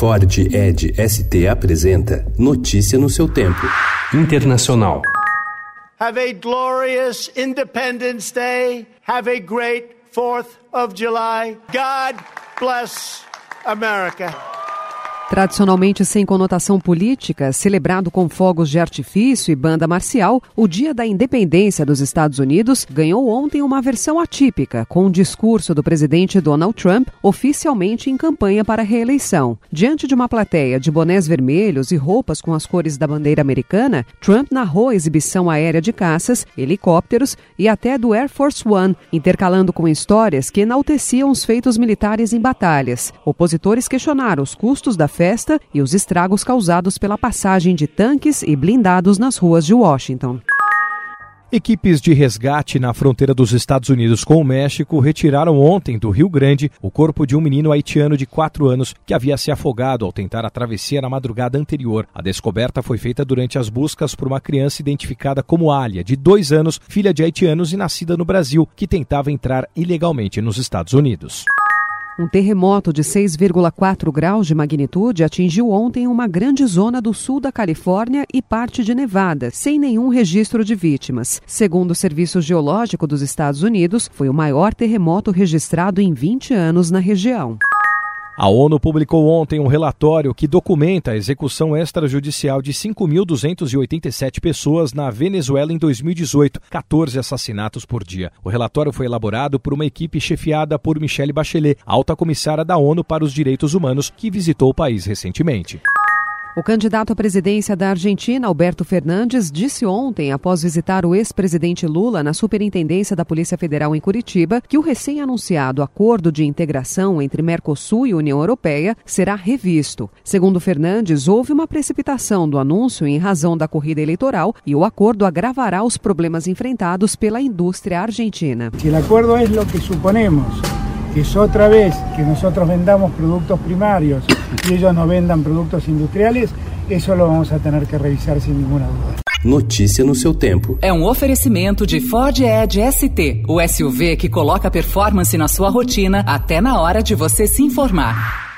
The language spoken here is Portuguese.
Ford Ed ST apresenta Notícia no seu tempo. Internacional. Have a glorious Independence Day. Have a great 4th of July. God bless America. Tradicionalmente sem conotação política, celebrado com fogos de artifício e banda marcial, o Dia da Independência dos Estados Unidos ganhou ontem uma versão atípica, com o discurso do presidente Donald Trump oficialmente em campanha para reeleição. Diante de uma plateia de bonés vermelhos e roupas com as cores da bandeira americana, Trump narrou a exibição aérea de caças, helicópteros e até do Air Force One, intercalando com histórias que enalteciam os feitos militares em batalhas. Opositores questionaram os custos da festa e os estragos causados pela passagem de tanques e blindados nas ruas de Washington. Equipes de resgate na fronteira dos Estados Unidos com o México retiraram ontem do Rio Grande o corpo de um menino haitiano de 4 anos que havia se afogado ao tentar a travessia na madrugada anterior. A descoberta foi feita durante as buscas por uma criança identificada como Alia, de 2 anos, filha de haitianos e nascida no Brasil, que tentava entrar ilegalmente nos Estados Unidos. Um terremoto de 6,4 graus de magnitude atingiu ontem uma grande zona do sul da Califórnia e parte de Nevada, sem nenhum registro de vítimas. Segundo o Serviço Geológico dos Estados Unidos, foi o maior terremoto registrado em 20 anos na região. A ONU publicou ontem um relatório que documenta a execução extrajudicial de 5.287 pessoas na Venezuela em 2018, 14 assassinatos por dia. O relatório foi elaborado por uma equipe chefiada por Michelle Bachelet, alta comissária da ONU para os Direitos Humanos, que visitou o país recentemente. O candidato à presidência da Argentina, Alberto Fernandes, disse ontem, após visitar o ex-presidente Lula na Superintendência da Polícia Federal em Curitiba, que o recém-anunciado acordo de integração entre Mercosul e União Europeia será revisto. Segundo Fernandes, houve uma precipitação do anúncio em razão da corrida eleitoral e o acordo agravará os problemas enfrentados pela indústria argentina. Se o acordo é o que suponemos, que es otra vez que nosotros vendamos productos primarios y ellos no vendan productos industriales, eso lo vamos a tener que revisar sin ninguna duda. Notícia no seu tempo. É um oferecimento de Ford Edge ST, o SUV que coloca performance na sua rotina até na hora de você se informar.